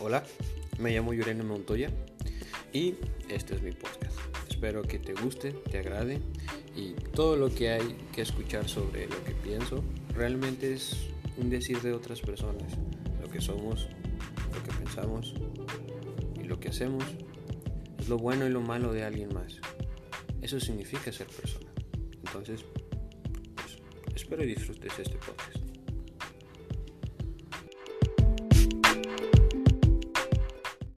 Hola, me llamo Yurena Montoya y este es mi podcast. Espero que te guste, te agrade y todo lo que hay que escuchar sobre lo que pienso realmente es un decir de otras personas. Lo que somos, lo que pensamos y lo que hacemos es lo bueno y lo malo de alguien más. Eso significa ser persona. Entonces, pues, espero y disfrutes este podcast.